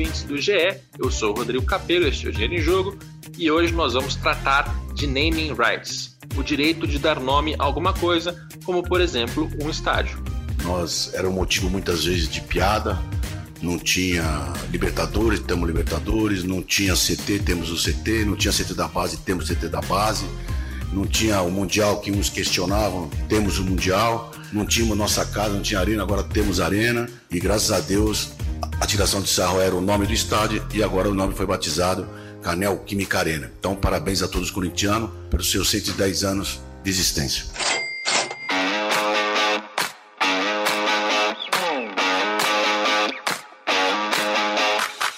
ouvintes do GE. Eu sou o Rodrigo Capello, este é o Dinheiro em Jogo, e hoje nós vamos tratar de naming rights, o direito de dar nome a alguma coisa, como por exemplo um estádio. Nós era um motivo muitas vezes de piada, não tinha Libertadores, temos Libertadores, não tinha CT, temos o CT, não tinha CT da base, temos CT da base, não tinha o Mundial que uns questionavam, temos o Mundial, não tínhamos nossa casa, não tinha arena, agora temos arena e graças a Deus a tiração de sarro era o nome do estádio e agora o nome foi batizado Canel Química Arena. Então parabéns a todos os corintianos pelos seus 110 anos de existência.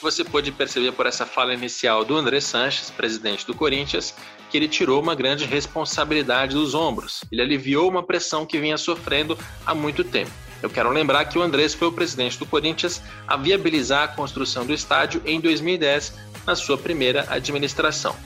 Você pode perceber por essa fala inicial do André Sanches, presidente do Corinthians, que ele tirou uma grande responsabilidade dos ombros. Ele aliviou uma pressão que vinha sofrendo há muito tempo. Eu quero lembrar que o Andrés foi o presidente do Corinthians a viabilizar a construção do estádio em 2010, na sua primeira administração.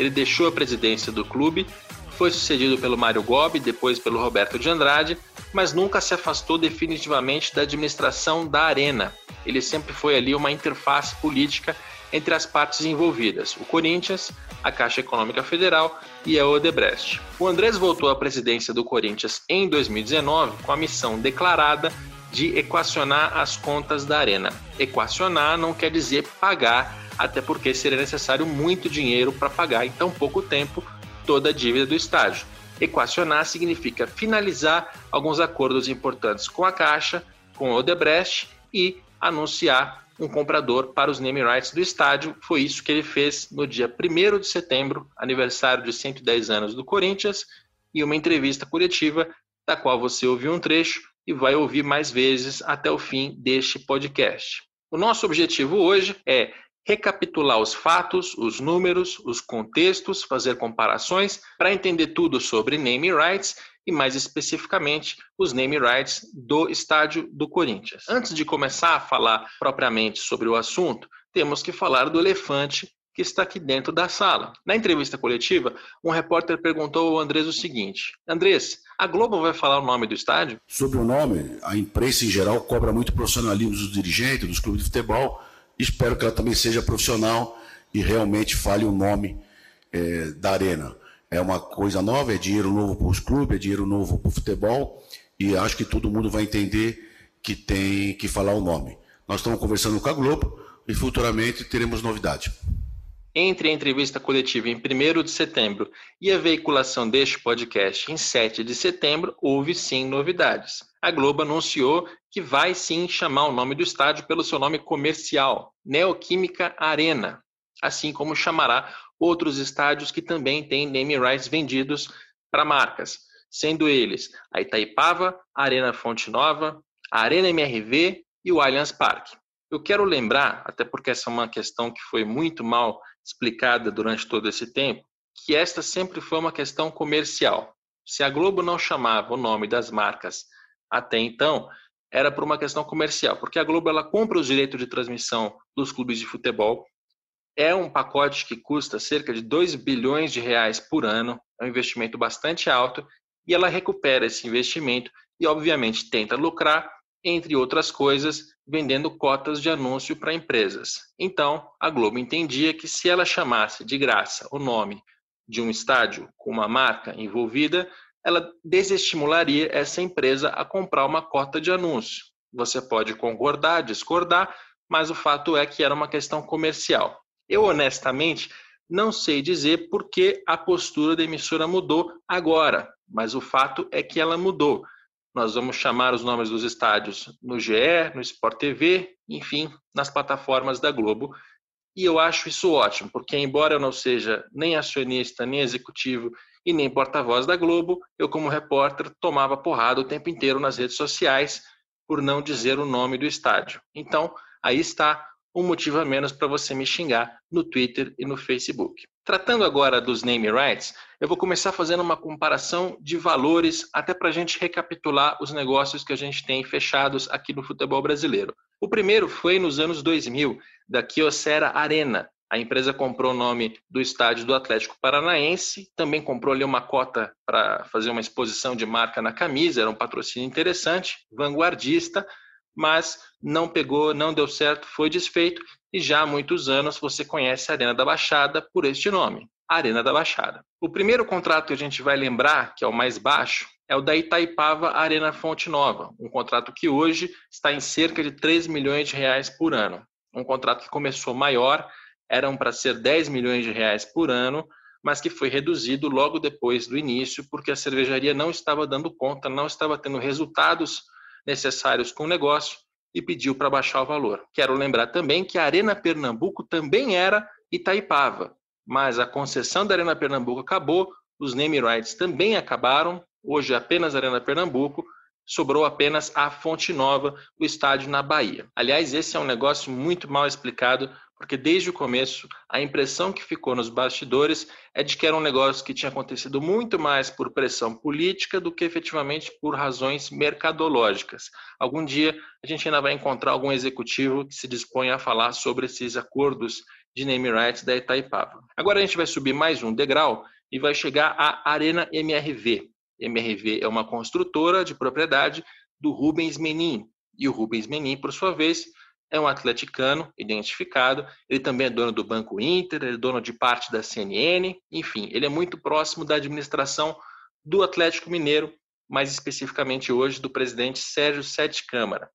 Ele deixou a presidência do clube, foi sucedido pelo Mário Gobi, depois pelo Roberto de Andrade, mas nunca se afastou definitivamente da administração da Arena, ele sempre foi ali uma interface política entre as partes envolvidas, o Corinthians, a Caixa Econômica Federal e a Odebrecht. O Andrés voltou à presidência do Corinthians em 2019 com a missão declarada de equacionar as contas da Arena. Equacionar não quer dizer pagar, até porque seria necessário muito dinheiro para pagar em tão pouco tempo toda a dívida do estádio. Equacionar significa finalizar alguns acordos importantes com a Caixa, com a Odebrecht e anunciar um comprador para os name rights do estádio. Foi isso que ele fez no dia 1 de setembro, aniversário de 110 anos do Corinthians, e uma entrevista coletiva da qual você ouviu um trecho e vai ouvir mais vezes até o fim deste podcast. O nosso objetivo hoje é recapitular os fatos, os números, os contextos, fazer comparações para entender tudo sobre name rights e mais especificamente os name rights do estádio do Corinthians. Antes de começar a falar propriamente sobre o assunto, temos que falar do elefante que está aqui dentro da sala. Na entrevista coletiva, um repórter perguntou ao Andrés o seguinte: Andrés, a Globo vai falar o nome do estádio? Sobre o nome, a imprensa em geral cobra muito profissionalismo dos dirigentes, dos clubes de futebol. Espero que ela também seja profissional e realmente fale o nome é, da arena é uma coisa nova, é dinheiro novo para os clubes, é dinheiro novo para o futebol, e acho que todo mundo vai entender que tem que falar o nome. Nós estamos conversando com a Globo e futuramente teremos novidade. Entre a entrevista coletiva em 1 de setembro e a veiculação deste podcast em 7 de setembro, houve sim novidades. A Globo anunciou que vai sim chamar o nome do estádio pelo seu nome comercial, Neoquímica Arena, assim como chamará outros estádios que também têm name rights vendidos para marcas, sendo eles a Itaipava, a Arena Fonte Nova, a Arena MRV e o Allianz Parque. Eu quero lembrar, até porque essa é uma questão que foi muito mal explicada durante todo esse tempo, que esta sempre foi uma questão comercial. Se a Globo não chamava o nome das marcas até então, era por uma questão comercial, porque a Globo ela compra os direitos de transmissão dos clubes de futebol é um pacote que custa cerca de 2 bilhões de reais por ano, é um investimento bastante alto, e ela recupera esse investimento e, obviamente, tenta lucrar, entre outras coisas, vendendo cotas de anúncio para empresas. Então, a Globo entendia que se ela chamasse de graça o nome de um estádio com uma marca envolvida, ela desestimularia essa empresa a comprar uma cota de anúncio. Você pode concordar, discordar, mas o fato é que era uma questão comercial. Eu, honestamente, não sei dizer por que a postura da emissora mudou agora, mas o fato é que ela mudou. Nós vamos chamar os nomes dos estádios no GE, no Sport TV, enfim, nas plataformas da Globo. E eu acho isso ótimo, porque embora eu não seja nem acionista, nem executivo e nem porta-voz da Globo, eu como repórter tomava porrada o tempo inteiro nas redes sociais por não dizer o nome do estádio. Então, aí está um motivo a menos para você me xingar no Twitter e no Facebook. Tratando agora dos name rights, eu vou começar fazendo uma comparação de valores, até para a gente recapitular os negócios que a gente tem fechados aqui no futebol brasileiro. O primeiro foi nos anos 2000, da Kyocera Arena. A empresa comprou o nome do estádio do Atlético Paranaense, também comprou ali uma cota para fazer uma exposição de marca na camisa, era um patrocínio interessante, vanguardista, mas não pegou, não deu certo, foi desfeito e já há muitos anos você conhece a Arena da Baixada por este nome, Arena da Baixada. O primeiro contrato que a gente vai lembrar, que é o mais baixo, é o da Itaipava Arena Fonte Nova, um contrato que hoje está em cerca de 3 milhões de reais por ano. Um contrato que começou maior, eram para ser 10 milhões de reais por ano, mas que foi reduzido logo depois do início, porque a cervejaria não estava dando conta, não estava tendo resultados necessários com o negócio e pediu para baixar o valor. Quero lembrar também que a Arena Pernambuco também era Itaipava, mas a concessão da Arena Pernambuco acabou, os name rights também acabaram, hoje é apenas Arena Pernambuco, sobrou apenas a Fonte Nova, o estádio na Bahia. Aliás, esse é um negócio muito mal explicado porque desde o começo a impressão que ficou nos bastidores é de que era um negócio que tinha acontecido muito mais por pressão política do que efetivamente por razões mercadológicas. Algum dia a gente ainda vai encontrar algum executivo que se dispõe a falar sobre esses acordos de name rights da Itaipava. Agora a gente vai subir mais um degrau e vai chegar à Arena MRV. MRV é uma construtora de propriedade do Rubens Menin. E o Rubens Menin, por sua vez, é um atleticano identificado, ele também é dono do Banco Inter, ele é dono de parte da CNN, enfim, ele é muito próximo da administração do Atlético Mineiro, mais especificamente hoje do presidente Sérgio Sete Câmara.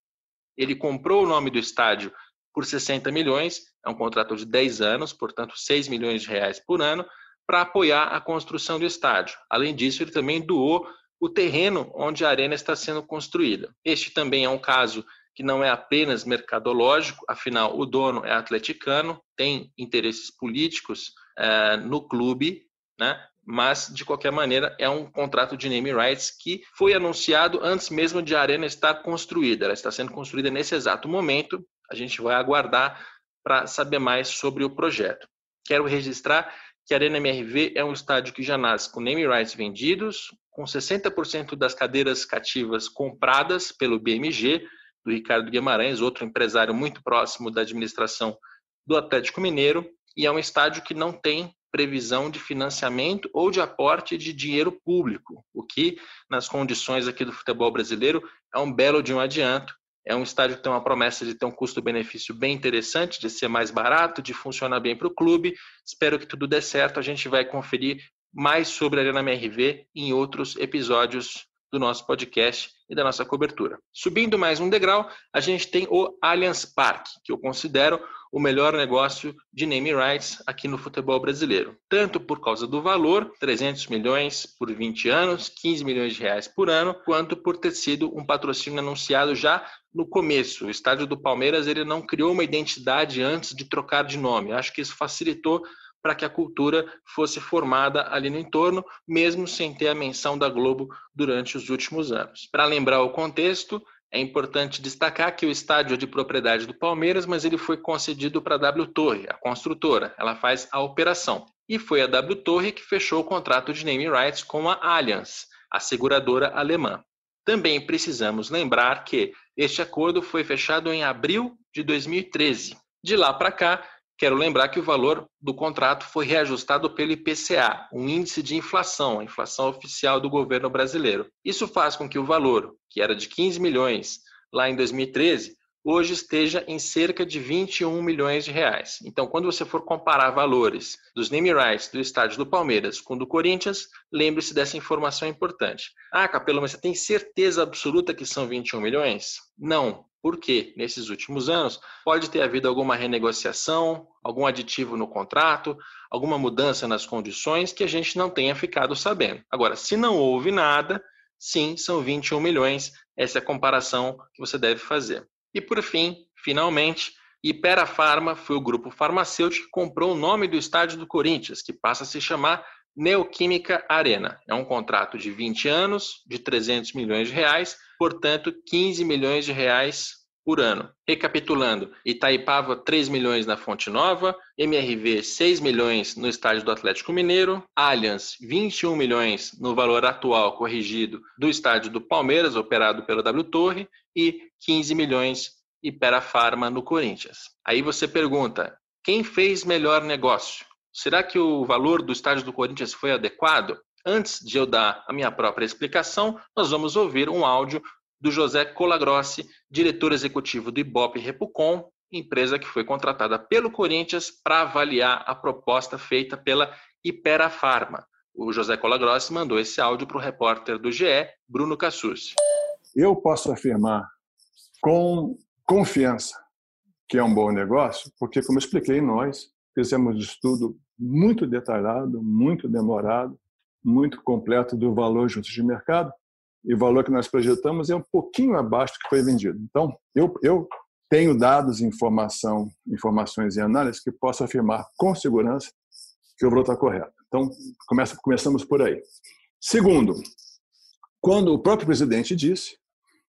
Ele comprou o nome do estádio por 60 milhões, é um contrato de 10 anos, portanto 6 milhões de reais por ano, para apoiar a construção do estádio. Além disso, ele também doou o terreno onde a arena está sendo construída. Este também é um caso que não é apenas mercadológico, afinal, o dono é atleticano, tem interesses políticos é, no clube, né? mas, de qualquer maneira, é um contrato de name rights que foi anunciado antes mesmo de a arena estar construída. Ela está sendo construída nesse exato momento. A gente vai aguardar para saber mais sobre o projeto. Quero registrar que a Arena MRV é um estádio que já nasce com name rights vendidos, com 60% das cadeiras cativas compradas pelo BMG, do Ricardo Guimarães, outro empresário muito próximo da administração do Atlético Mineiro, e é um estádio que não tem previsão de financiamento ou de aporte de dinheiro público, o que, nas condições aqui do futebol brasileiro, é um belo de um adianto. É um estádio que tem uma promessa de ter um custo-benefício bem interessante, de ser mais barato, de funcionar bem para o clube. Espero que tudo dê certo. A gente vai conferir mais sobre a Arena MRV em outros episódios do nosso podcast e da nossa cobertura. Subindo mais um degrau, a gente tem o Allianz Parque, que eu considero o melhor negócio de name rights aqui no futebol brasileiro. Tanto por causa do valor, 300 milhões por 20 anos, 15 milhões de reais por ano, quanto por ter sido um patrocínio anunciado já no começo. O estádio do Palmeiras ele não criou uma identidade antes de trocar de nome. Acho que isso facilitou para que a cultura fosse formada ali no entorno, mesmo sem ter a menção da Globo durante os últimos anos. Para lembrar o contexto, é importante destacar que o estádio é de propriedade do Palmeiras, mas ele foi concedido para a W Torre, a construtora. Ela faz a operação. E foi a W Torre que fechou o contrato de naming rights com a Allianz, a seguradora alemã. Também precisamos lembrar que este acordo foi fechado em abril de 2013. De lá para cá, Quero lembrar que o valor do contrato foi reajustado pelo IPCA, um índice de inflação, a inflação oficial do governo brasileiro. Isso faz com que o valor, que era de 15 milhões lá em 2013, hoje esteja em cerca de 21 milhões de reais. Então, quando você for comparar valores dos name rights do estádio do Palmeiras com do Corinthians, lembre-se dessa informação importante. Ah, Capelo, mas você tem certeza absoluta que são 21 milhões? Não, porque nesses últimos anos pode ter havido alguma renegociação, algum aditivo no contrato, alguma mudança nas condições que a gente não tenha ficado sabendo. Agora, se não houve nada, sim, são 21 milhões. Essa é a comparação que você deve fazer. E por fim, finalmente, Ipera Pharma foi o grupo farmacêutico que comprou o nome do estádio do Corinthians, que passa a se chamar Neoquímica Arena. É um contrato de 20 anos, de 300 milhões de reais, portanto, 15 milhões de reais por ano. Recapitulando, Itaipava 3 milhões na Fonte Nova, MRV 6 milhões no estádio do Atlético Mineiro, Allianz 21 milhões no valor atual corrigido do estádio do Palmeiras, operado pela W Torre, e 15 milhões Ipera Pharma no Corinthians. Aí você pergunta, quem fez melhor negócio? Será que o valor do estádio do Corinthians foi adequado? Antes de eu dar a minha própria explicação, nós vamos ouvir um áudio do José Colagrossi, diretor executivo do Ibope Repucom, empresa que foi contratada pelo Corinthians para avaliar a proposta feita pela Ipera Pharma. O José Colagrossi mandou esse áudio para o repórter do GE, Bruno Cassus. Eu posso afirmar com confiança que é um bom negócio, porque, como expliquei, nós fizemos um estudo muito detalhado, muito demorado, muito completo do valor justo de mercado, e o valor que nós projetamos é um pouquinho abaixo do que foi vendido. Então, eu, eu tenho dados, informação, informações e análises que posso afirmar com segurança que o valor está correto. Então, começa, começamos por aí. Segundo, quando o próprio presidente disse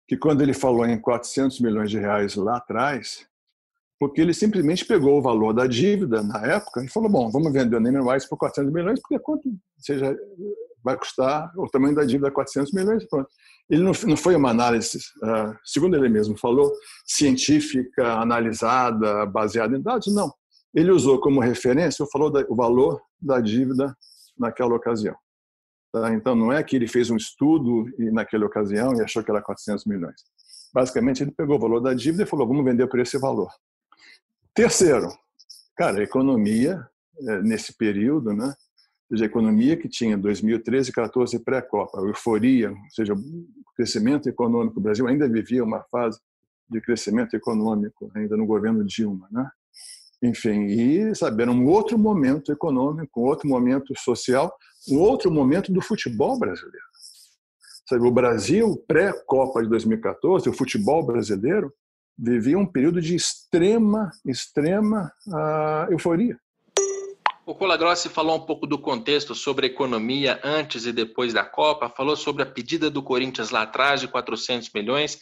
que quando ele falou em 400 milhões de reais lá atrás, porque ele simplesmente pegou o valor da dívida na época e falou, bom, vamos vender o Neyman Rights por 400 milhões, porque quanto seja, vai custar o tamanho da dívida 400 milhões, pronto. Ele não, foi uma análise, uh, segundo ele mesmo falou, científica, analisada, baseada em dados, não. Ele usou como referência, o valor da dívida naquela ocasião. Tá? Então, não é que ele fez um estudo naquela ocasião e achou que era 400 milhões. Basicamente, ele pegou o valor da dívida e falou: vamos vender por esse valor. Terceiro, cara, a economia, é, nesse período, né? Ou seja, a economia que tinha 2013 e 14 pré-Copa, euforia, ou seja, o crescimento econômico, o Brasil ainda vivia uma fase de crescimento econômico, ainda no governo Dilma, né? enfim, e saber um outro momento econômico, um outro momento social, um outro momento do futebol brasileiro. Sabe, o Brasil pré-Copa de 2014, o futebol brasileiro vivia um período de extrema, extrema uh, euforia. O Colagrossi falou um pouco do contexto sobre a economia antes e depois da Copa, falou sobre a pedida do Corinthians lá atrás de 400 milhões.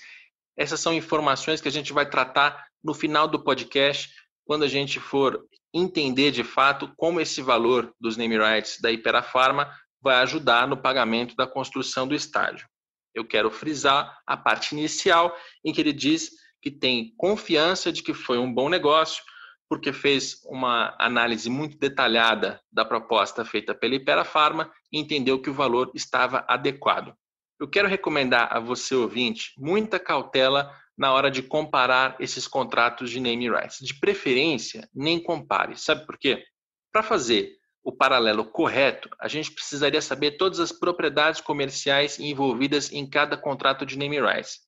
Essas são informações que a gente vai tratar no final do podcast quando a gente for entender de fato como esse valor dos name rights da Iperafarma vai ajudar no pagamento da construção do estádio. Eu quero frisar a parte inicial em que ele diz que tem confiança de que foi um bom negócio, porque fez uma análise muito detalhada da proposta feita pela Iperafarma e entendeu que o valor estava adequado. Eu quero recomendar a você, ouvinte, muita cautela na hora de comparar esses contratos de name rights. De preferência, nem compare. Sabe por quê? Para fazer o paralelo correto, a gente precisaria saber todas as propriedades comerciais envolvidas em cada contrato de name rights.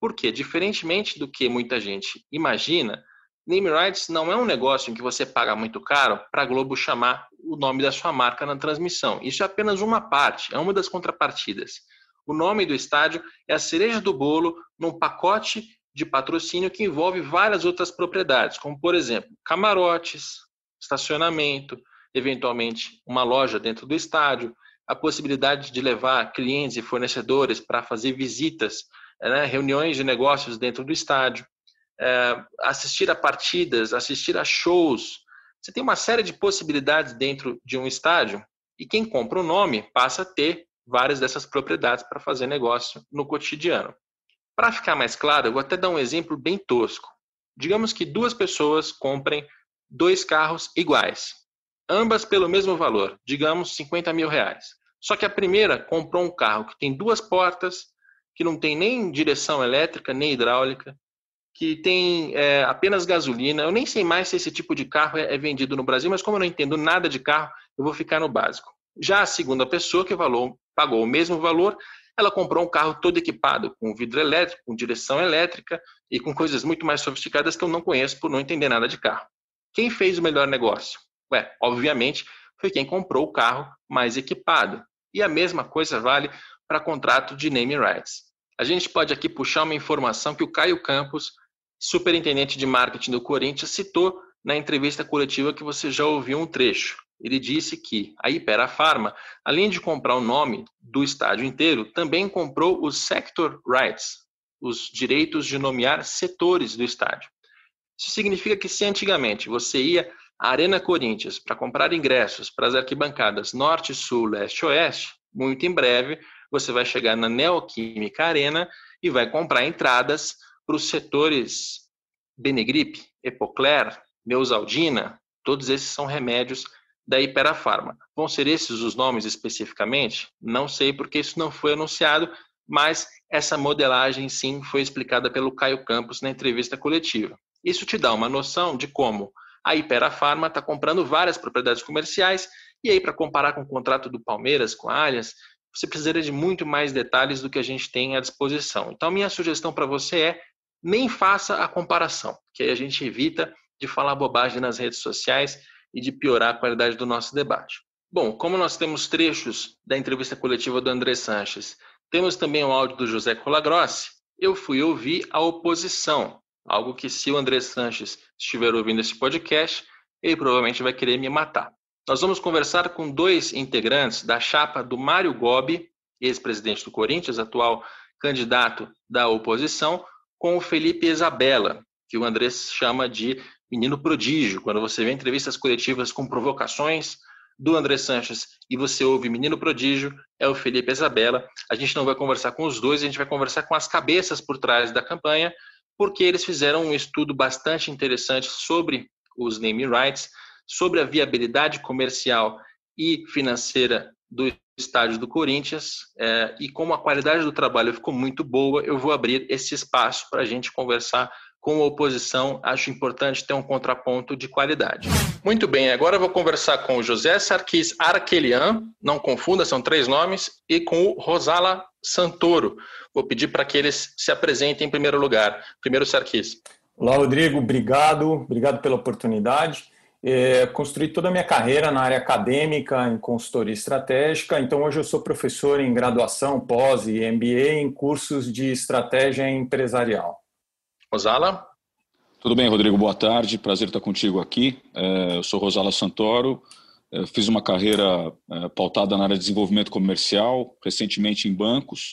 Porque, diferentemente do que muita gente imagina, name rights não é um negócio em que você paga muito caro para a Globo chamar o nome da sua marca na transmissão. Isso é apenas uma parte, é uma das contrapartidas. O nome do estádio é a cereja do bolo num pacote de patrocínio que envolve várias outras propriedades, como, por exemplo, camarotes, estacionamento, eventualmente uma loja dentro do estádio, a possibilidade de levar clientes e fornecedores para fazer visitas, né, reuniões de negócios dentro do estádio, é, assistir a partidas, assistir a shows. Você tem uma série de possibilidades dentro de um estádio e quem compra o nome passa a ter várias dessas propriedades para fazer negócio no cotidiano. Para ficar mais claro, eu vou até dar um exemplo bem tosco. Digamos que duas pessoas comprem dois carros iguais, ambas pelo mesmo valor, digamos 50 mil reais. Só que a primeira comprou um carro que tem duas portas, que não tem nem direção elétrica nem hidráulica, que tem é, apenas gasolina. Eu nem sei mais se esse tipo de carro é, é vendido no Brasil, mas como eu não entendo nada de carro, eu vou ficar no básico. Já a segunda pessoa que valor, pagou o mesmo valor, ela comprou um carro todo equipado com vidro elétrico, com direção elétrica e com coisas muito mais sofisticadas que eu não conheço por não entender nada de carro. Quem fez o melhor negócio? Ué, obviamente, foi quem comprou o carro mais equipado. E a mesma coisa vale para contrato de name rights. A gente pode aqui puxar uma informação que o Caio Campos, superintendente de marketing do Corinthians, citou na entrevista coletiva que você já ouviu um trecho ele disse que a Ipera Pharma, além de comprar o nome do estádio inteiro, também comprou os sector rights, os direitos de nomear setores do estádio. Isso significa que se antigamente você ia à Arena Corinthians para comprar ingressos para as arquibancadas Norte, Sul, Leste e Oeste, muito em breve você vai chegar na Neoquímica Arena e vai comprar entradas para os setores Benegripe, Epocler, Neusaldina, todos esses são remédios da Iperafarma. Vão ser esses os nomes especificamente? Não sei porque isso não foi anunciado, mas essa modelagem sim foi explicada pelo Caio Campos na entrevista coletiva. Isso te dá uma noção de como a Ipera está comprando várias propriedades comerciais e aí para comparar com o contrato do Palmeiras com a Allianz, você precisaria de muito mais detalhes do que a gente tem à disposição. Então, minha sugestão para você é nem faça a comparação, que aí a gente evita de falar bobagem nas redes sociais e de piorar a qualidade do nosso debate. Bom, como nós temos trechos da entrevista coletiva do André Sanches, temos também o áudio do José Colagrossi, eu fui ouvir a oposição, algo que se o André Sanches estiver ouvindo esse podcast, ele provavelmente vai querer me matar. Nós vamos conversar com dois integrantes da chapa do Mário Gobi, ex-presidente do Corinthians, atual candidato da oposição, com o Felipe Isabella, que o André chama de menino prodígio. Quando você vê entrevistas coletivas com provocações do André Sanches e você ouve menino prodígio, é o Felipe Isabella. A gente não vai conversar com os dois, a gente vai conversar com as cabeças por trás da campanha, porque eles fizeram um estudo bastante interessante sobre os naming rights, sobre a viabilidade comercial e financeira do estádio do Corinthians é, e como a qualidade do trabalho ficou muito boa, eu vou abrir esse espaço para a gente conversar com a oposição, acho importante ter um contraponto de qualidade. Muito bem, agora vou conversar com o José Sarkis Arquelian, não confunda, são três nomes, e com o Rosala Santoro. Vou pedir para que eles se apresentem em primeiro lugar. Primeiro, Sarkis. Olá, Rodrigo, obrigado, obrigado pela oportunidade. É, construí toda a minha carreira na área acadêmica, em consultoria estratégica, então hoje eu sou professor em graduação, pós e MBA em cursos de estratégia empresarial. Rosala? Tudo bem, Rodrigo, boa tarde, prazer estar contigo aqui. É, eu sou Rosala Santoro, é, fiz uma carreira é, pautada na área de desenvolvimento comercial, recentemente em bancos,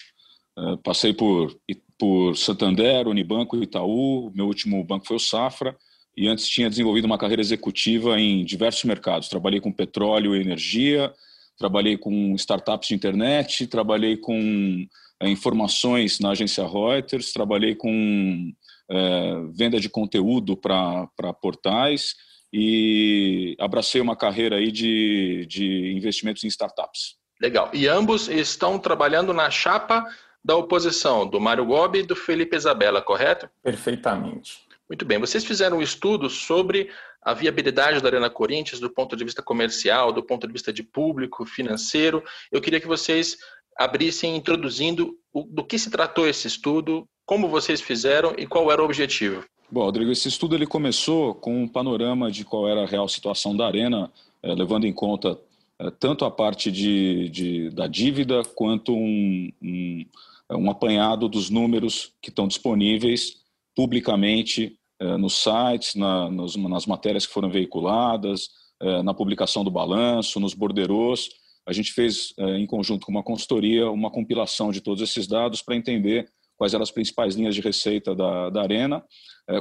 passei por, por Santander, Unibanco Itaú, meu último banco foi o Safra, e antes tinha desenvolvido uma carreira executiva em diversos mercados. Trabalhei com petróleo e energia, trabalhei com startups de internet, trabalhei com é, informações na agência Reuters, trabalhei com é, venda de conteúdo para portais e abracei uma carreira aí de, de investimentos em startups. Legal. E ambos estão trabalhando na chapa da oposição, do Mário Gobi e do Felipe Isabella, correto? Perfeitamente. Muito bem. Vocês fizeram um estudo sobre a viabilidade da Arena Corinthians do ponto de vista comercial, do ponto de vista de público, financeiro. Eu queria que vocês abrissem introduzindo o, do que se tratou esse estudo, como vocês fizeram e qual era o objetivo. Bom, Rodrigo, esse estudo ele começou com um panorama de qual era a real situação da Arena, eh, levando em conta eh, tanto a parte de, de da dívida quanto um, um, um apanhado dos números que estão disponíveis publicamente eh, nos sites, nas matérias que foram veiculadas, eh, na publicação do balanço, nos borderôs. A gente fez, eh, em conjunto com uma consultoria, uma compilação de todos esses dados para entender quais eram as principais linhas de receita da, da Arena,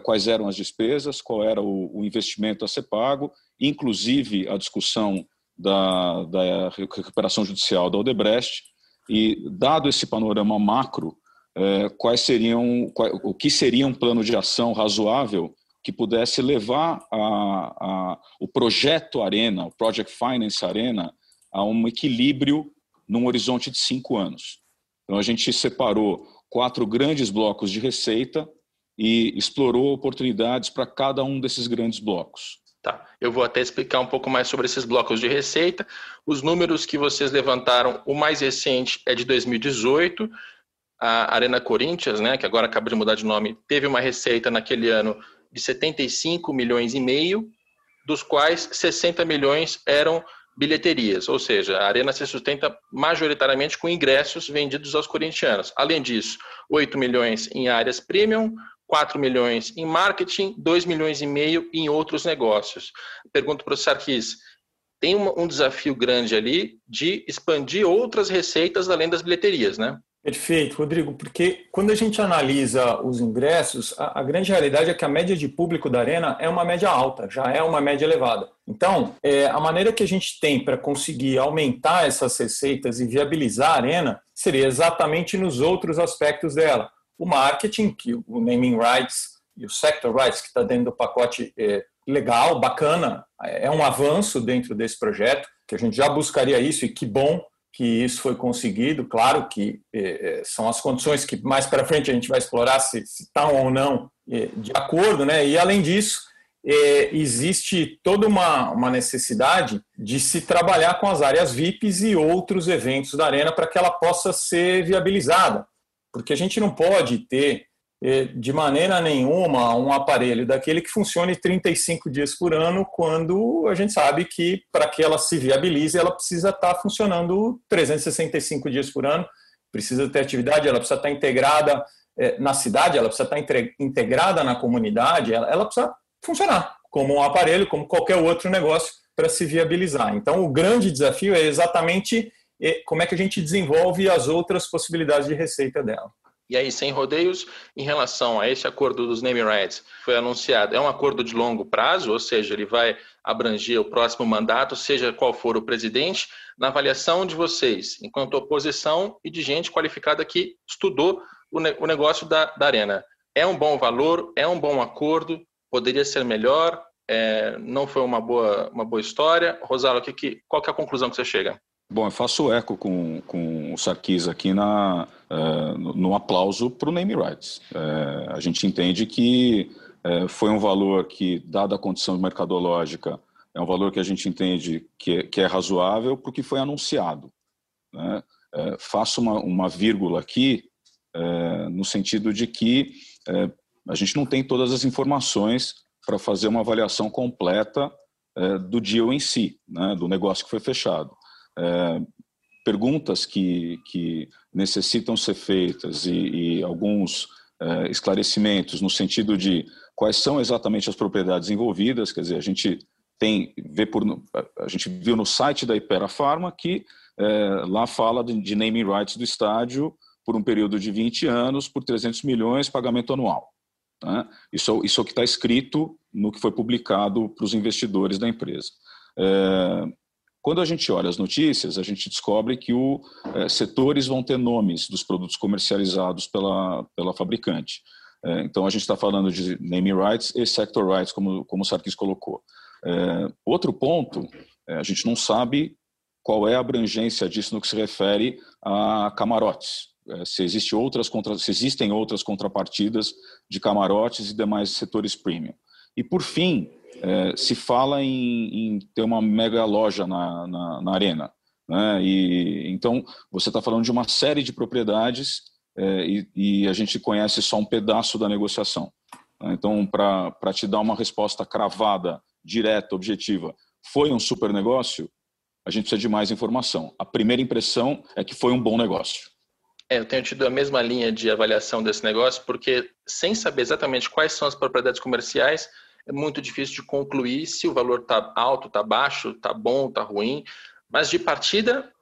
quais eram as despesas, qual era o, o investimento a ser pago, inclusive a discussão da, da recuperação judicial da Odebrecht. E, dado esse panorama macro, é, quais seriam, o que seria um plano de ação razoável que pudesse levar a, a, o projeto Arena, o Project Finance Arena, a um equilíbrio num horizonte de cinco anos. Então a gente separou quatro grandes blocos de receita e explorou oportunidades para cada um desses grandes blocos. Tá. Eu vou até explicar um pouco mais sobre esses blocos de receita. Os números que vocês levantaram, o mais recente é de 2018, a Arena Corinthians, né, que agora acaba de mudar de nome, teve uma receita naquele ano de 75 milhões e meio, dos quais 60 milhões eram bilheterias, ou seja, a Arena se sustenta majoritariamente com ingressos vendidos aos corintianos. Além disso, 8 milhões em áreas premium, 4 milhões em marketing, 2 milhões e meio em outros negócios. Pergunto para o Sarkis, tem um desafio grande ali de expandir outras receitas além das bilheterias, né? Perfeito, Rodrigo, porque quando a gente analisa os ingressos, a, a, grande realidade é que a média de público da Arena é uma média alta, já é uma média elevada. Então, é, a maneira que a gente tem para conseguir aumentar essas receitas e viabilizar a Arena seria exatamente nos outros aspectos dela. O marketing, que o naming rights e o sector rights, que está dentro do pacote é, legal, bacana, é um avanço dentro desse projeto, que a gente já buscaria isso e que bom que isso foi conseguido. Claro que é, são as condições que mais para frente a gente vai explorar se estão ou não é, de acordo, né? E além disso, existe toda uma, uma necessidade de se trabalhar com as áreas VIPs e outros eventos da arena para que ela possa ser viabilizada, porque a gente não pode ter de maneira nenhuma um aparelho daquele que funcione 35 dias por ano, quando a gente sabe que para que ela se viabilize, ela precisa estar tá funcionando 365 dias por ano, precisa ter atividade, ela precisa estar tá integrada é, na cidade, ela precisa estar tá integrada na comunidade, ela, ela precisa funcionar como um aparelho, como qualquer outro negócio para se viabilizar. Então, o grande desafio é exatamente é, como é que a gente desenvolve as outras possibilidades de receita dela. E aí, sem rodeios, em relação a esse acordo dos name rights, foi anunciado, é um acordo de longo prazo, ou seja, ele vai abranger o próximo mandato, seja qual for o presidente, na avaliação de vocês, enquanto oposição e de gente qualificada que estudou o, negócio da, da Arena. É um bom valor, é um bom acordo, poderia ser melhor, é, não foi uma boa, uma boa história. Rosalo, que, que, qual que é a conclusão que você chega? Bom, eu faço eco com, com o Sarkis aqui na, uh, no, no, aplauso para o name rights. Uh, a gente entende que uh, foi um valor que, dada a condição mercadológica, é um valor que a gente entende que, que é razoável porque foi anunciado. Né? faço uma, uma vírgula aqui, no sentido de que a gente não tem todas as informações para fazer uma avaliação completa do deal em si, né? do negócio que foi fechado é, perguntas que, que necessitam ser feitas e, e alguns é, esclarecimentos no sentido de quais são exatamente as propriedades envolvidas, quer dizer, a gente tem vê por a gente viu no site da Ipera Pharma que é, lá fala de, de naming rights do estádio por um período de 20 anos por 300 milhões pagamento anual. Né? Isso, isso é o que está escrito no que foi publicado para os investidores da empresa. É, quando a gente olha as notícias, a gente descobre que os é, setores vão ter nomes dos produtos comercializados pela, pela fabricante. É, então, a gente está falando de name rights e sector rights, como, como o Sarkis colocou. É, outro ponto, a gente não sabe qual é a abrangência disso no que se refere a camarotes. Se, existe outras contra, se existem outras contrapartidas de camarotes e demais setores premium. E, por fim, é, se fala em, em, ter uma mega loja na, na, na arena. Né? E, então, você está falando de uma série de propriedades é, e, e, a gente conhece só um pedaço da negociação. Né? Então, para te dar uma resposta cravada, direta, objetiva, foi um super negócio? A gente precisa de mais informação. A primeira impressão é que foi um bom negócio. É, eu tenho tido a mesma linha de avaliação desse negócio, porque sem saber exatamente quais são as propriedades comerciais, é muito difícil de concluir se o valor está alto, está baixo, está bom, está ruim. Mas de partida,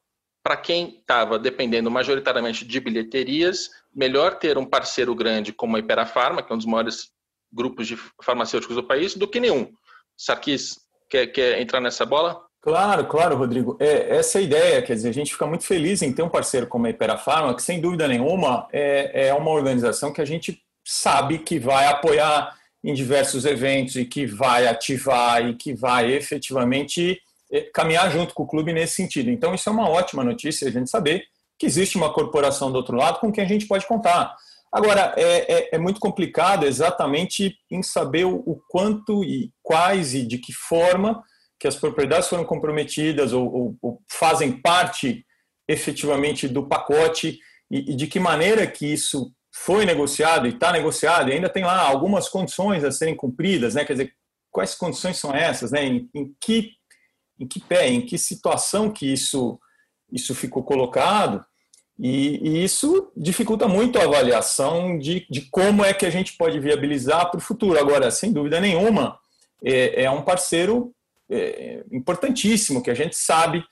para quem estava dependendo majoritariamente de bilheterias, melhor ter um parceiro grande como a Iperafarma, que é um dos maiores grupos de farmacêuticos do país, do que nenhum. Sarkis, quer, quer entrar nessa bola? Claro, claro, Rodrigo. É, essa é a ideia, quer dizer, a gente fica muito feliz em ter um parceiro como a Iperafarma, que sem dúvida nenhuma é, é uma organização que a gente sabe que vai apoiar em diversos eventos e que vai ativar e que vai efetivamente eh, caminhar junto com o clube nesse sentido. Então, isso é uma ótima notícia, a gente saber que existe uma corporação do outro lado com quem a gente pode contar. Agora, é, é, é muito complicado exatamente em saber o, o, quanto e quais e de que forma que as propriedades foram comprometidas ou, ou, ou fazem parte efetivamente do pacote e, e de que maneira que isso foi negociado e está negociado, e ainda tem lá algumas condições a serem cumpridas, né? Quer dizer, quais condições são essas, né? Em, em que em que pé, em que situação que isso isso ficou colocado? E, e isso dificulta muito a avaliação de, de como é que a gente pode viabilizar para o futuro. Agora, sem dúvida nenhuma, é, é um parceiro é, importantíssimo que a gente sabe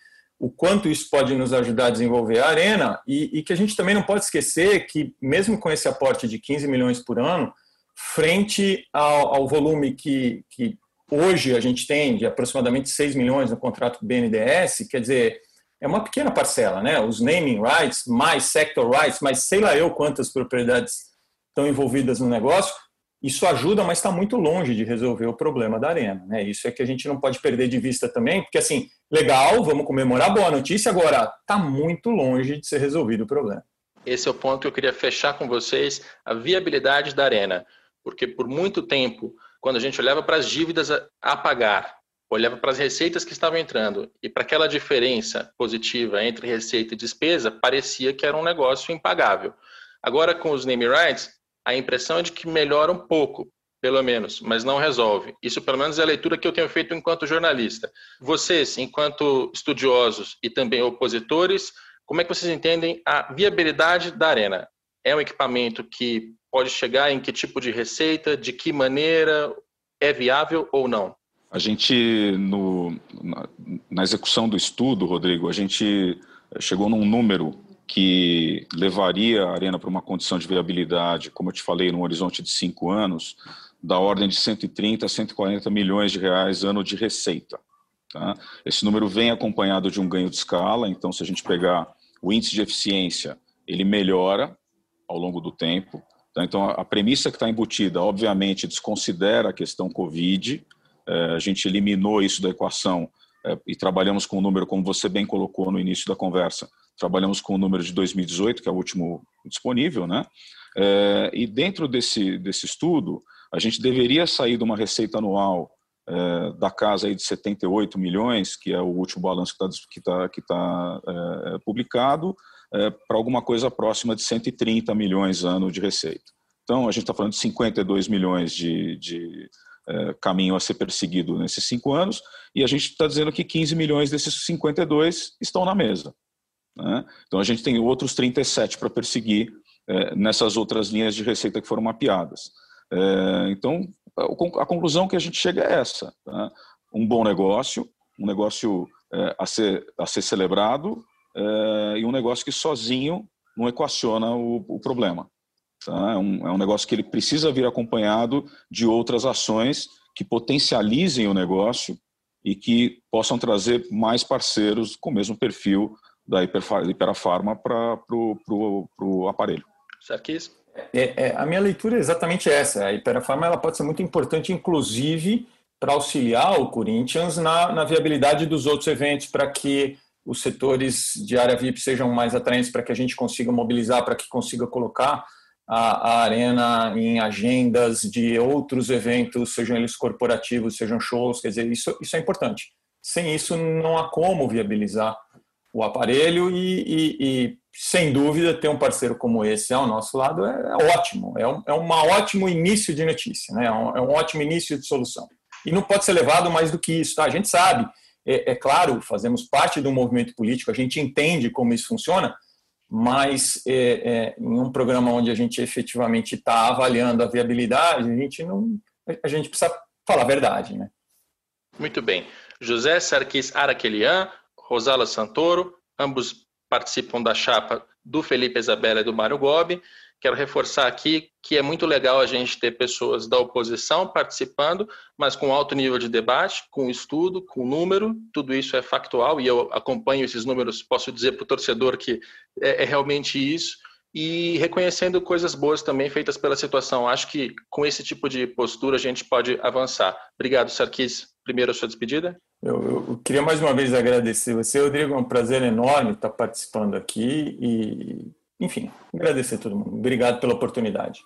o quanto isso pode nos ajudar a desenvolver a arena e, e, que a gente também não pode esquecer que, mesmo com esse aporte de 15 milhões por ano, frente ao, ao volume que, que hoje a gente tem, de aproximadamente 6 milhões no contrato BNDES, quer dizer, é uma pequena parcela, né? Os naming rights, mais sector rights, mais sei lá eu quantas propriedades estão envolvidas no negócio, Isso ajuda, mas está muito longe de resolver o problema da arena. Né? Isso é que a gente não pode perder de vista também, porque assim, legal, vamos comemorar, boa notícia, agora está muito longe de ser resolvido o problema. Esse é o ponto que eu queria fechar com vocês, a viabilidade da arena. Porque por muito tempo, quando a gente olhava para as dívidas a pagar, olhava para as receitas que estavam entrando e para aquela diferença positiva entre receita e despesa, parecia que era um negócio impagável. Agora, com os name rights, a impressão é de que melhora um pouco, pelo menos, mas não resolve. Isso, pelo menos, é a leitura que eu tenho feito enquanto jornalista. Vocês, enquanto estudiosos e também opositores, como é que vocês entendem a viabilidade da Arena? É um equipamento que pode chegar em que tipo de receita, de que maneira, é viável ou não? A gente, no, na, na execução do estudo, Rodrigo, a gente chegou num número que levaria a Arena para uma condição de viabilidade, como eu te falei, num horizonte de cinco anos, da ordem de 130 a 140 milhões de reais ano de receita. Tá? Esse número vem acompanhado de um ganho de escala, então se a gente pegar o índice de eficiência, ele melhora ao longo do tempo. Tá? Então a premissa que está embutida, obviamente, desconsidera a questão Covid, é, a gente eliminou isso da equação é, e trabalhamos com o número, como você bem colocou no início da conversa, trabalhamos com o número de 2018, que é o último disponível, né? É, e dentro desse, desse estudo, a gente deveria sair de uma receita anual é, da casa aí de 78 milhões, que é o último balanço que está que tá, que tá, é, publicado, é, para alguma coisa próxima de 130 milhões ano de receita. Então, a gente está falando de 52 milhões de, de é, caminho a ser perseguido nesses cinco anos, e a gente está dizendo que 15 milhões desses 52 estão na mesa. Né? Então a gente tem outros 37 para perseguir é, nessas outras linhas de receita que foram mapeadas. É, então a conclusão que a gente chega é essa: tá? um bom negócio, um negócio é, a, ser, a ser celebrado é, e um negócio que sozinho não equaciona o, o problema. Tá? É, um, é um negócio que ele precisa vir acompanhado de outras ações que potencializem o negócio e que possam trazer mais parceiros com o mesmo perfil da Hiperafarma para o aparelho. Sarkis? É, é, a minha leitura é exatamente essa. A Hiperafarma ela pode ser muito importante, inclusive, para auxiliar o Corinthians na, na viabilidade dos outros eventos, para que os setores de área VIP sejam mais atraentes, para que a gente consiga mobilizar, para que consiga colocar a, a, arena em agendas de outros eventos, sejam eles corporativos, sejam shows, quer dizer, isso, isso é importante. Sem isso, não há como viabilizar o aparelho e, e, e, sem dúvida, ter um parceiro como esse ao nosso lado é, é ótimo, é um, é um ótimo início de notícia, né? é, um, é um ótimo início de solução. E não pode ser levado mais do que isso, tá? A gente sabe, é, é claro, fazemos parte do movimento político, a gente entende como isso funciona, mas é, é, em um programa onde a gente efetivamente está avaliando a viabilidade, a gente não, a gente precisa falar a verdade, né? Muito bem. José Sarkis Araquelian, Rosala Santoro, ambos participam da chapa do Felipe Isabella e do Mário Gobi. Quero reforçar aqui que é muito legal a gente ter pessoas da oposição participando, mas com alto nível de debate, com estudo, com número, tudo isso é factual e eu acompanho esses números, posso dizer para o torcedor que é, é realmente isso e reconhecendo coisas boas também feitas pela situação. Acho que com esse tipo de postura a gente pode avançar. Obrigado, Sarkis. Primeiro a sua despedida. Eu, eu, queria mais uma vez agradecer você, Rodrigo. É um prazer enorme estar participando aqui e, enfim, agradecer a todo mundo. Obrigado pela oportunidade.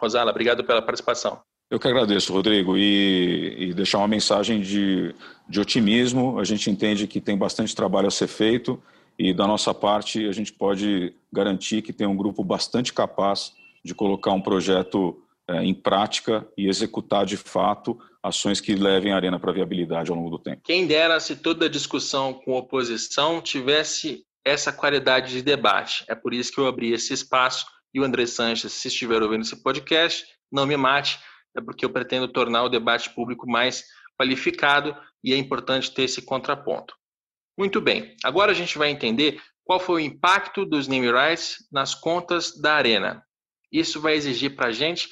Rosala, obrigado pela participação. Eu que agradeço, Rodrigo, e, e deixar uma mensagem de, de otimismo. A gente entende que tem bastante trabalho a ser feito e da nossa parte a gente pode garantir que tem um grupo bastante capaz de colocar um projeto em prática e executar de fato ações que levem a arena para viabilidade ao longo do tempo. Quem dera se toda a discussão com oposição tivesse essa qualidade de debate. É por isso que eu abri esse espaço e o André Sanches, se estiver ouvindo esse podcast, não me mate, é porque eu pretendo tornar o debate público mais qualificado e é importante ter esse contraponto. Muito bem, agora a gente vai entender qual foi o impacto dos name rights nas contas da Arena. Isso vai exigir para a gente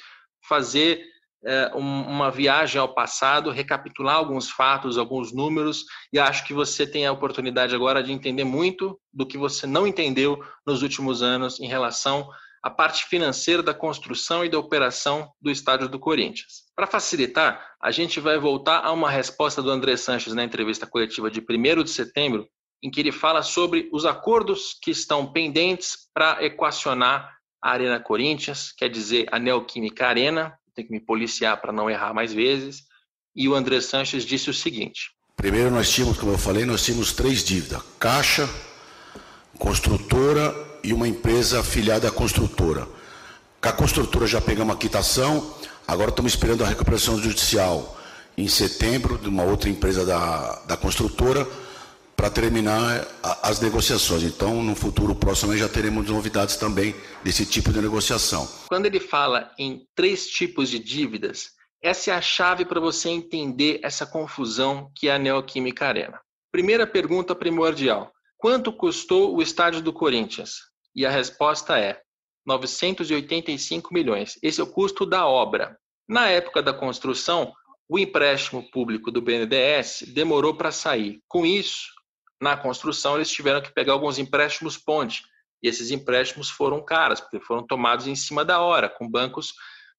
fazer é, uma viagem ao passado, recapitular alguns fatos, alguns números, e acho que você tem a oportunidade agora de entender muito do que você não entendeu nos últimos anos em relação a parte financeira da construção e da operação do estádio do Corinthians. Para facilitar, a gente vai voltar a uma resposta do André Sanches na entrevista coletiva de 1 de setembro, em que ele fala sobre os acordos que estão pendentes para equacionar a Arena Corinthians, quer dizer, a Neoquímica Arena, tem que me policiar para não errar mais vezes, e o André Sanches disse o seguinte: Primeiro nós tínhamos, como eu falei, nós tínhamos três dívidas: Caixa, construtora e uma empresa afiliada à construtora. Com a construtora já pegamos a quitação, agora estamos esperando a recuperação judicial. Em setembro de uma outra empresa da, da construtora para terminar as negociações. Então, no futuro próximo, já teremos novidades também desse tipo de negociação. Quando ele fala em três tipos de dívidas, essa é a chave para você entender essa confusão que é a Neoquímica Arena. Primeira pergunta primordial: Quanto custou o estádio do Corinthians? E a resposta é 985 milhões. Esse é o custo da obra. Na época da construção, o empréstimo público do BNDES demorou para sair. Com isso, na construção, eles tiveram que pegar alguns empréstimos ponte. E esses empréstimos foram caros, porque foram tomados em cima da hora, com bancos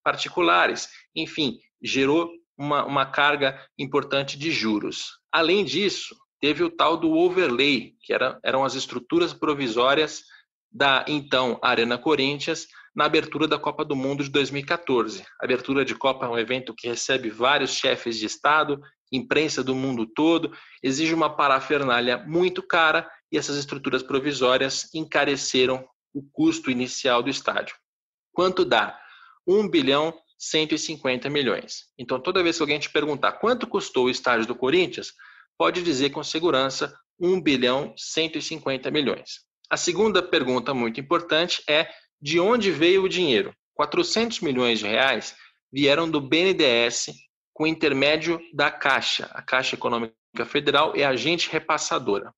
particulares. Enfim, gerou uma, uma carga importante de juros. Além disso, teve o tal do overlay, que era, eram as estruturas provisórias da então Arena Corinthians na abertura da Copa do Mundo de 2014. A abertura de Copa é um evento que recebe vários chefes de Estado, imprensa do mundo todo, exige uma parafernália muito cara e essas estruturas provisórias encareceram o custo inicial do estádio. Quanto dá? 1 bilhão 150 milhões. Então, toda vez que alguém te perguntar quanto custou o estádio do Corinthians, pode dizer com segurança 1 bilhão 150 milhões. A segunda pergunta muito importante é de onde veio o dinheiro? 400 milhões de reais vieram do BNDES com intermédio da Caixa. A Caixa Econômica Federal é agente repassadora.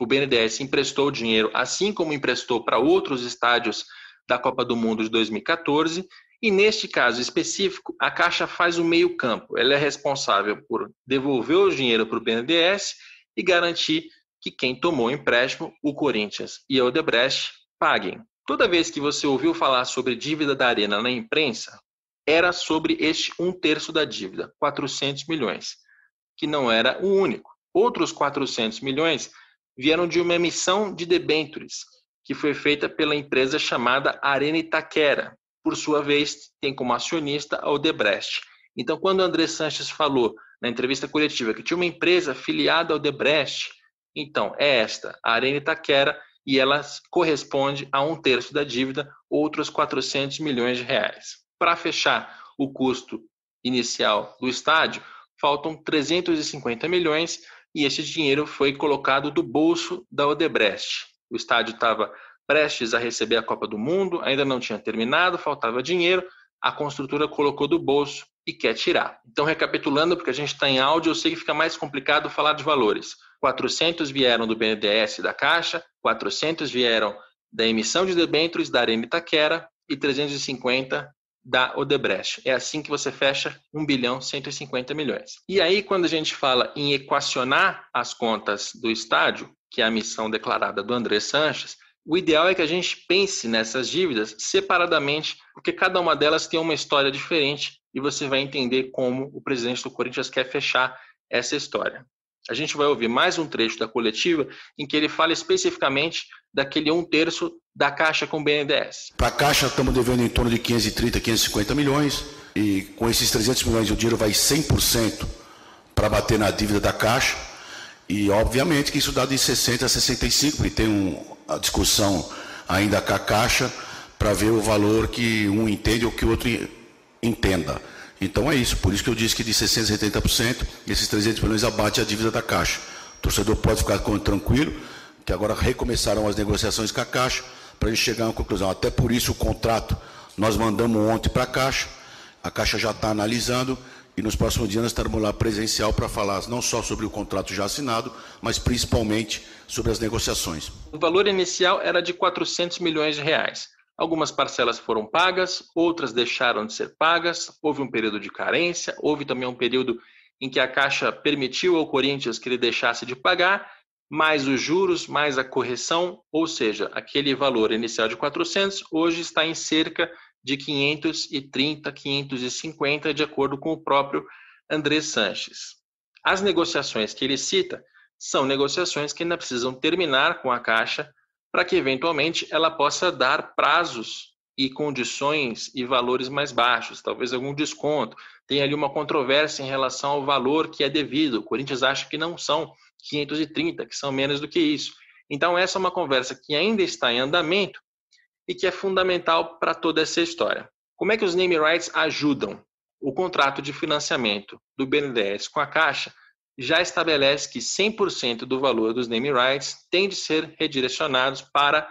O BNDES emprestou dinheiro, assim como emprestou para outros estádios da Copa do Mundo de 2014, e neste caso específico, a Caixa faz o meio-campo. Ela é responsável por devolver o dinheiro para o BNDES e garantir que quem tomou o empréstimo, o Corinthians e a Odebrecht, paguem. Toda vez que você ouviu falar sobre dívida da Arena na imprensa, era sobre este um terço da dívida, 400 milhões, que não era o único. Outros 400 milhões vieram de uma emissão de debêntures, que foi feita pela empresa chamada Arena Itaquera, por sua vez, tem como acionista a Odebrecht. Então, quando André Sanches falou na entrevista coletiva que tinha uma empresa filiada ao Odebrecht, então é esta, a Arena Itaquera, e ela corresponde a um terço da dívida, outros 400 milhões de reais. Para fechar o custo inicial do estádio, faltam 350 milhões e esse dinheiro foi colocado do bolso da Odebrecht. O estádio estava prestes a receber a Copa do Mundo, ainda não tinha terminado, faltava dinheiro, a construtora colocou do bolso e quer tirar. Então, recapitulando, porque a gente está em áudio, eu sei que fica mais complicado falar de valores. 400 vieram do BNDES da Caixa, 400 vieram da emissão de debêntures da Arena Itaquera e 350 da Odebrecht. É assim que você fecha 1 bilhão 150 milhões. E aí, quando a gente fala em equacionar as contas do estádio, que é a missão declarada do André Sanches, o ideal é que a gente pense nessas dívidas separadamente, porque cada uma delas tem uma história diferente e você vai entender como o presidente do Corinthians quer fechar essa história. A gente vai ouvir mais um trecho da coletiva em que ele fala especificamente daquele um terço da Caixa com o BNDES. Para a Caixa estamos devendo em torno de 530, 550 milhões e com esses 300 milhões o dinheiro vai 100% para bater na dívida da Caixa e obviamente que isso dá de 60 a 65, porque tem um, a discussão ainda com a Caixa para ver o valor que um entende ou que o outro entenda. Então é isso, por isso que eu disse que de 60% a 70%, esses 300 milhões abate a dívida da Caixa. O torcedor pode ficar tranquilo, que agora recomeçaram as negociações com a Caixa, para a gente chegar a uma conclusão. Até por isso o contrato nós mandamos ontem para a Caixa, a Caixa já está analisando, e nos próximos dias nós estaremos lá presencial para falar não só sobre o contrato já assinado, mas principalmente sobre as negociações. O valor inicial era de 400 milhões de reais. Algumas parcelas foram pagas, outras deixaram de ser pagas, houve um período de carência, houve também um período em que a Caixa permitiu ao Corinthians que ele deixasse de pagar, mais os juros, mais a correção, ou seja, aquele valor inicial de 400 hoje está em cerca de 530, 550, de acordo com o próprio André Sanches. As negociações que ele cita são negociações que ainda precisam terminar com a Caixa para que eventualmente ela possa dar prazos e condições e valores mais baixos, talvez algum desconto. Tem ali uma controvérsia em relação ao valor que é devido. O Corinthians acha que não são 530, que são menos do que isso. Então, essa é uma conversa que ainda está em andamento e que é fundamental para toda essa história. Como é que os name rights ajudam? O contrato de financiamento do BNDES com a Caixa já estabelece que 100% do valor dos name rights tem de ser redirecionados para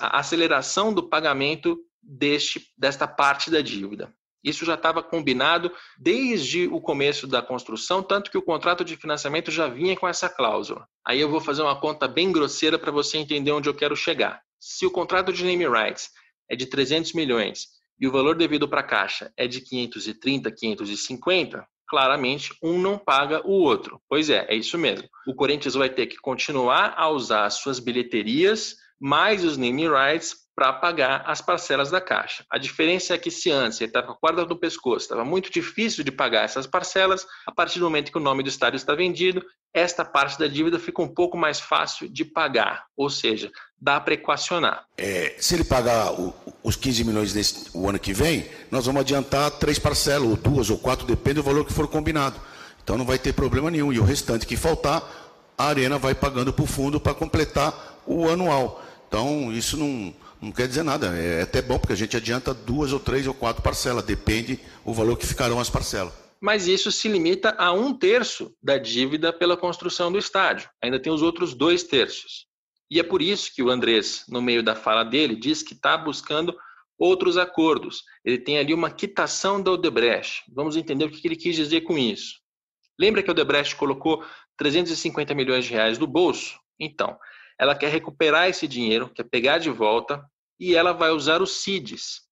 a aceleração do pagamento deste, desta parte da dívida. Isso já estava combinado desde o começo da construção, tanto que o contrato de financiamento já vinha com essa cláusula. Aí eu vou fazer uma conta bem grosseira para você entender onde eu quero chegar. Se o contrato de name rights é de 300 milhões e o valor devido para a Caixa é de 530, 550, claramente um não paga o outro. Pois é, é isso mesmo. O Corinthians vai ter que continuar a usar as suas bilheterias mais os naming rights para pagar as parcelas da Caixa. A diferença é que se antes ele estava com a corda no pescoço, estava muito difícil de pagar essas parcelas, a partir do momento que o nome do estádio está vendido, esta parte da dívida fica um pouco mais fácil de pagar, ou seja, dá para equacionar. É, se ele pagar o, os 15 milhões desse, o ano que vem, nós vamos adiantar três parcelas, ou duas, ou quatro, depende do valor que for combinado. Então não vai ter problema nenhum. E o restante que faltar, a Arena vai pagando para o fundo para completar o anual. Então, isso não, não quer dizer nada. É até bom, porque a gente adianta duas ou três ou quatro parcelas, depende o valor que ficarão as parcelas. Mas isso se limita a um terço da dívida pela construção do estádio. Ainda tem os outros dois terços. E é por isso que o Andrés, no meio da fala dele, diz que está buscando outros acordos. Ele tem ali uma quitação da Odebrecht. Vamos entender o que ele quis dizer com isso. Lembra que a Odebrecht colocou 350 milhões de reais no bolso? Então, ela quer recuperar esse dinheiro, quer pegar de volta e ela vai usar os CIDs.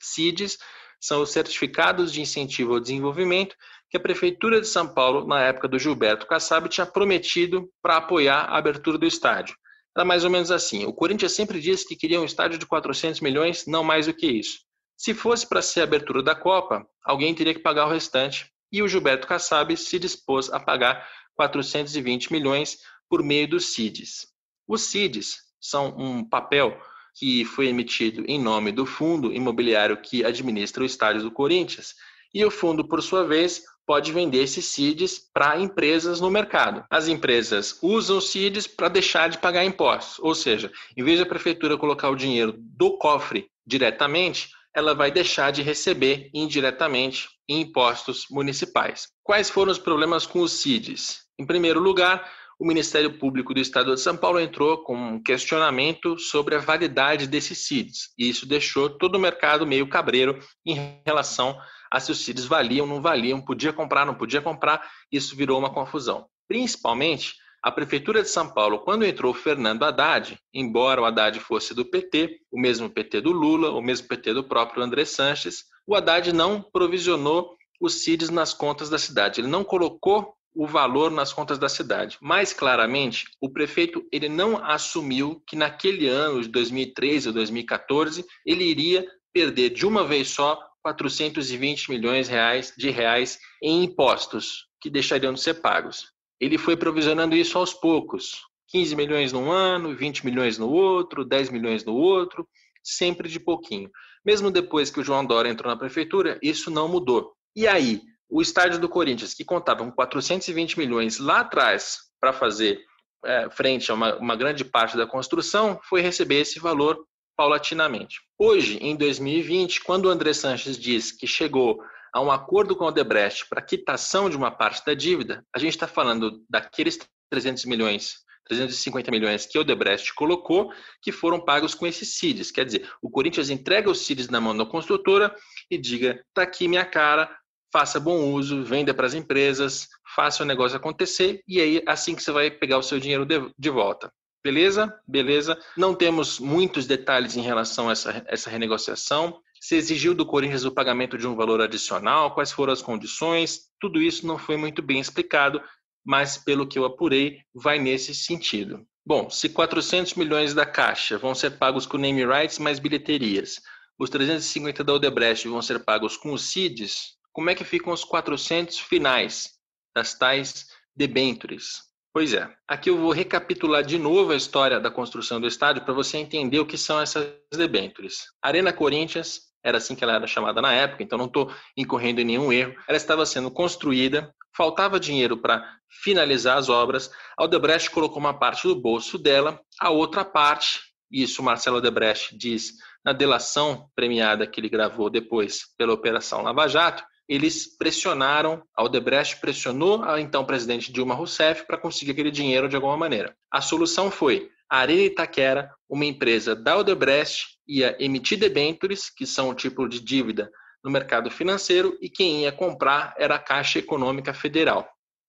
CIDs são os certificados de incentivo ao desenvolvimento que a prefeitura de São Paulo, na época do Gilberto Kassab, tinha prometido para apoiar a abertura do estádio. Era mais ou menos assim. O Corinthians sempre disse que queria um estádio de 400 milhões, não mais do que isso. Se fosse para ser a abertura da Copa, alguém teria que pagar o restante. E o Gilberto Kassab se dispôs a pagar 420 milhões por meio dos CIDs. Os CIDs são um papel que foi emitido em nome do fundo imobiliário que administra o estádio do Corinthians, e o fundo, por sua vez, pode vender esses CIDs para empresas no mercado. As empresas usam CIDs para deixar de pagar impostos, ou seja, em vez da prefeitura colocar o dinheiro do cofre diretamente, ela vai deixar de receber indiretamente impostos municipais. Quais foram os problemas com os CIDs? Em primeiro lugar, o Ministério Público do Estado de São Paulo entrou com um questionamento sobre a validade desses CIDs. E isso deixou todo o mercado meio cabreiro em relação a se os CIDs valiam, não valiam, podia comprar, não podia comprar. Isso virou uma confusão. Principalmente a Prefeitura de São Paulo, quando entrou Fernando Haddad, embora o Haddad fosse do PT, o mesmo PT do Lula, o mesmo PT do próprio André Sanches, o Haddad não provisionou os CIDs nas contas da cidade. Ele não colocou o valor nas contas da cidade. Mais claramente, o prefeito ele não assumiu que naquele ano de 2013 ou 2014 ele iria perder de uma vez só 420 milhões de reais em impostos que deixariam de ser pagos. Ele foi provisionando isso aos poucos, 15 milhões num ano, 20 milhões no outro, 10 milhões no outro, sempre de pouquinho. Mesmo depois que o João Dória entrou na prefeitura, isso não mudou. E aí, o estádio do Corinthians, que contava com 420 milhões lá atrás para fazer é, frente a uma, uma grande parte da construção, foi receber esse valor paulatinamente. Hoje, em 2020, quando o André Sanches diz que chegou a um acordo com o Odebrecht para quitação de uma parte da dívida, a gente está falando daqueles 300 milhões, 350 milhões que o Odebrecht colocou, que foram pagos com esses CIDs. Quer dizer, o Corinthians entrega os CIDs na mão da construtora e diga, está aqui minha cara, faça bom uso, venda para as empresas, faça o negócio acontecer e aí assim que você vai pegar o seu dinheiro de, de volta. Beleza? Beleza. Não temos muitos detalhes em relação a essa, essa renegociação. Se exigiu do Corinthians o pagamento de um valor adicional, quais foram as condições, tudo isso não foi muito bem explicado mas pelo que eu apurei, vai nesse sentido. Bom, se 400 milhões da Caixa vão ser pagos com name rights mais bilheterias, os 350 da Odebrecht vão ser pagos com os CIDs, como é que ficam os 400 finais das tais debentures? Pois é, aqui eu vou recapitular de novo a história da construção do estádio para você entender o que são essas debentures. Arena Corinthians, era assim que ela era chamada na época, então não estou incorrendo em nenhum erro. Ela estava sendo construída, faltava dinheiro para finalizar as obras. A Odebrecht colocou uma parte do bolso dela, a outra parte, isso Marcelo Odebrecht diz na delação premiada que ele gravou depois pela Operação Lava Jato, eles pressionaram, a Odebrecht pressionou a então presidente Dilma Rousseff para conseguir aquele dinheiro de alguma maneira. A solução foi a Arena Itaquera, uma empresa da Odebrecht, ia emitir debêntures, que são um tipo de dívida no mercado financeiro, e quem ia comprar era a Caixa Econômica Federal.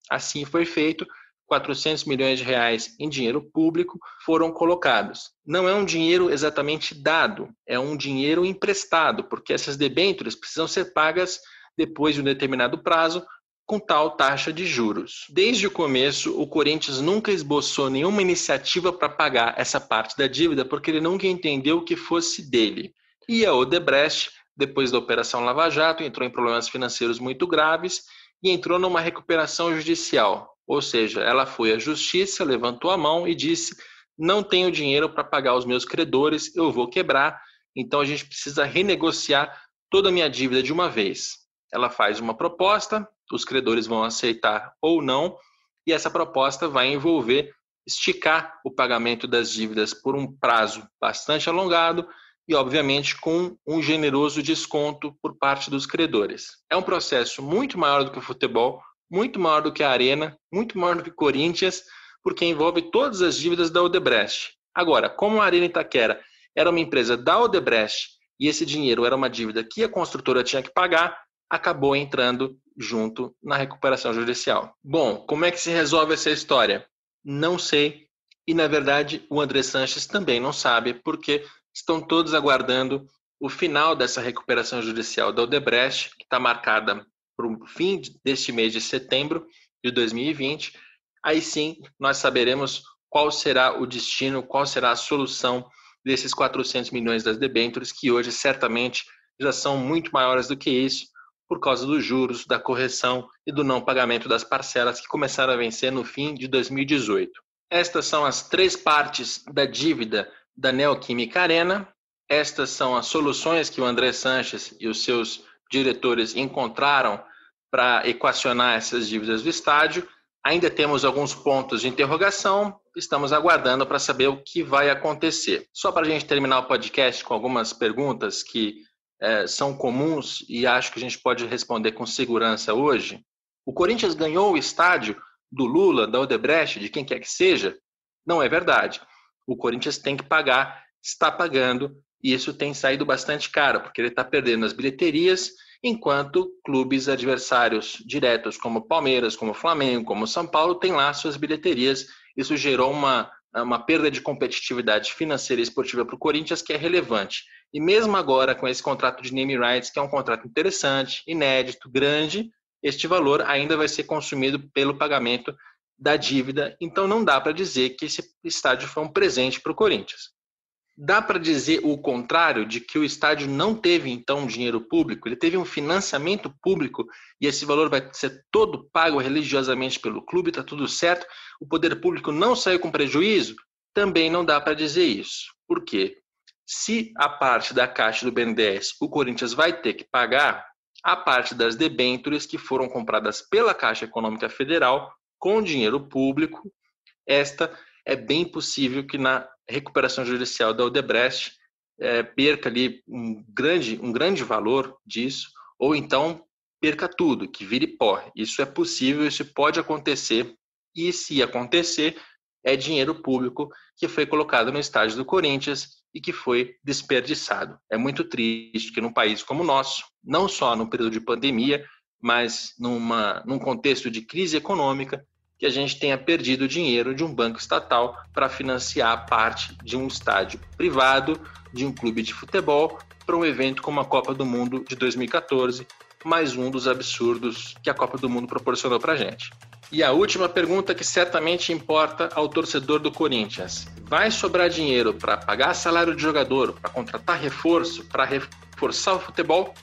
Assim foi feito, 400 milhões de reais em dinheiro público foram colocados. Não é um dinheiro exatamente dado, é um dinheiro emprestado, porque essas debêntures precisam ser pagas depois de um determinado prazo, com tal taxa de juros. Desde o começo, o Corinthians nunca esboçou nenhuma iniciativa para pagar essa parte da dívida, porque ele nunca entendeu que fosse dele. E a Odebrecht, depois da Operação Lava Jato, entrou em problemas financeiros muito graves e entrou numa recuperação judicial. Ou seja, ela foi à justiça, levantou a mão e disse: Não tenho dinheiro para pagar os meus credores, eu vou quebrar, então a gente precisa renegociar toda a minha dívida de uma vez ela faz uma proposta, os credores vão aceitar ou não, e essa proposta vai envolver esticar o pagamento das dívidas por um prazo bastante alongado e, obviamente, com um generoso desconto por parte dos credores. É um processo muito maior do que o futebol, muito maior do que a Arena, muito maior do que Corinthians, porque envolve todas as dívidas da Odebrecht. Agora, como a Arena Itaquera era uma empresa da Odebrecht e esse dinheiro era uma dívida que a construtora tinha que pagar, acabou entrando junto na recuperação judicial. Bom, como é que se resolve essa história? Não sei, e na verdade o André Sanches também não sabe, porque estão todos aguardando o final dessa recuperação judicial da Odebrecht, que está marcada para o fim deste mês de setembro de 2020. Aí sim nós saberemos qual será o destino, qual será a solução desses 400 milhões das debêntures, que hoje certamente já são muito maiores do que isso, por causa dos juros, da correção e do não pagamento das parcelas que começaram a vencer no fim de 2018. Estas são as três partes da dívida da Neoquímica Arena. Estas são as soluções que o André Sanches e os seus diretores encontraram para equacionar essas dívidas do estádio. Ainda temos alguns pontos de interrogação, estamos aguardando para saber o que vai acontecer. Só para a gente terminar o podcast com algumas perguntas que é, são comuns e acho que a gente pode responder com segurança hoje. O Corinthians ganhou o estádio do Lula, da Odebrecht, de quem quer que seja? Não é verdade. O Corinthians tem que pagar, está pagando, e isso tem saído bastante caro, porque ele está perdendo as bilheterias, enquanto clubes adversários diretos, como Palmeiras, como Flamengo, como São Paulo, têm lá suas bilheterias. Isso gerou uma, uma perda de competitividade financeira e esportiva para o Corinthians que é relevante. E mesmo agora, com esse contrato de name rights, que é um contrato interessante, inédito, grande, este valor ainda vai ser consumido pelo pagamento da dívida. Então não dá para dizer que esse estádio foi um presente para o Corinthians. Dá para dizer o contrário, de que o estádio não teve então dinheiro público, ele teve um financiamento público e esse valor vai ser todo pago religiosamente pelo clube, está tudo certo, o poder público não saiu com prejuízo? Também não dá para dizer isso. Por quê? Se a parte da caixa do BNDES o Corinthians vai ter que pagar, a parte das debêntures que foram compradas pela Caixa Econômica Federal com dinheiro público, esta é bem possível que na recuperação judicial da Odebrecht é, perca ali um grande, um grande valor disso, ou então perca tudo, que vire pó. Isso é possível, isso pode acontecer, e se acontecer, é dinheiro público que foi colocado no estádio do Corinthians e que foi desperdiçado. É muito triste que num país como o nosso, não só no período de pandemia, mas numa, num contexto de crise econômica, que a gente tenha perdido dinheiro de um banco estatal para financiar parte de um estádio privado, de um clube de futebol, para um evento como a Copa do Mundo de 2014, mais um dos absurdos que a Copa do Mundo proporcionou para a gente. E a última pergunta que certamente importa ao torcedor do Corinthians: vai sobrar dinheiro para pagar salário de jogador, para contratar reforço, para reforçar o futebol?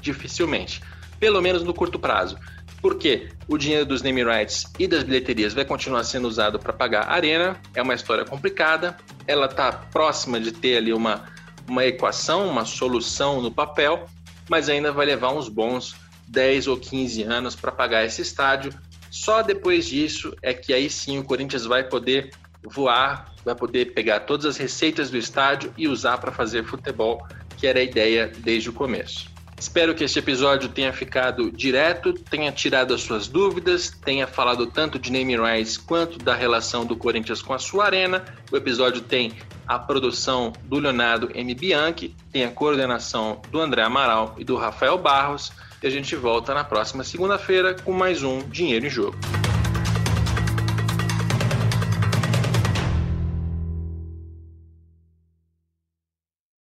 Dificilmente, pelo menos no curto prazo. Porque o dinheiro dos name rights e das bilheterias vai continuar sendo usado para pagar a arena. É uma história complicada. Ela está próxima de ter ali uma, uma equação, uma solução no papel, mas ainda vai levar uns bons 10 ou 15 anos para pagar esse estádio só depois disso é que aí sim o Corinthians vai poder voar, vai poder pegar todas as receitas do estádio e usar para fazer futebol, que era a ideia desde o começo. Espero que este episódio tenha ficado direto, tenha tirado as suas dúvidas, tenha falado tanto de name rights quanto da relação do Corinthians com a sua arena. O episódio tem a produção do Leonardo M. Bianchi, tem a coordenação do André Amaral e do Rafael Barros. E a gente volta na próxima segunda-feira com mais um Dinheiro em Jogo.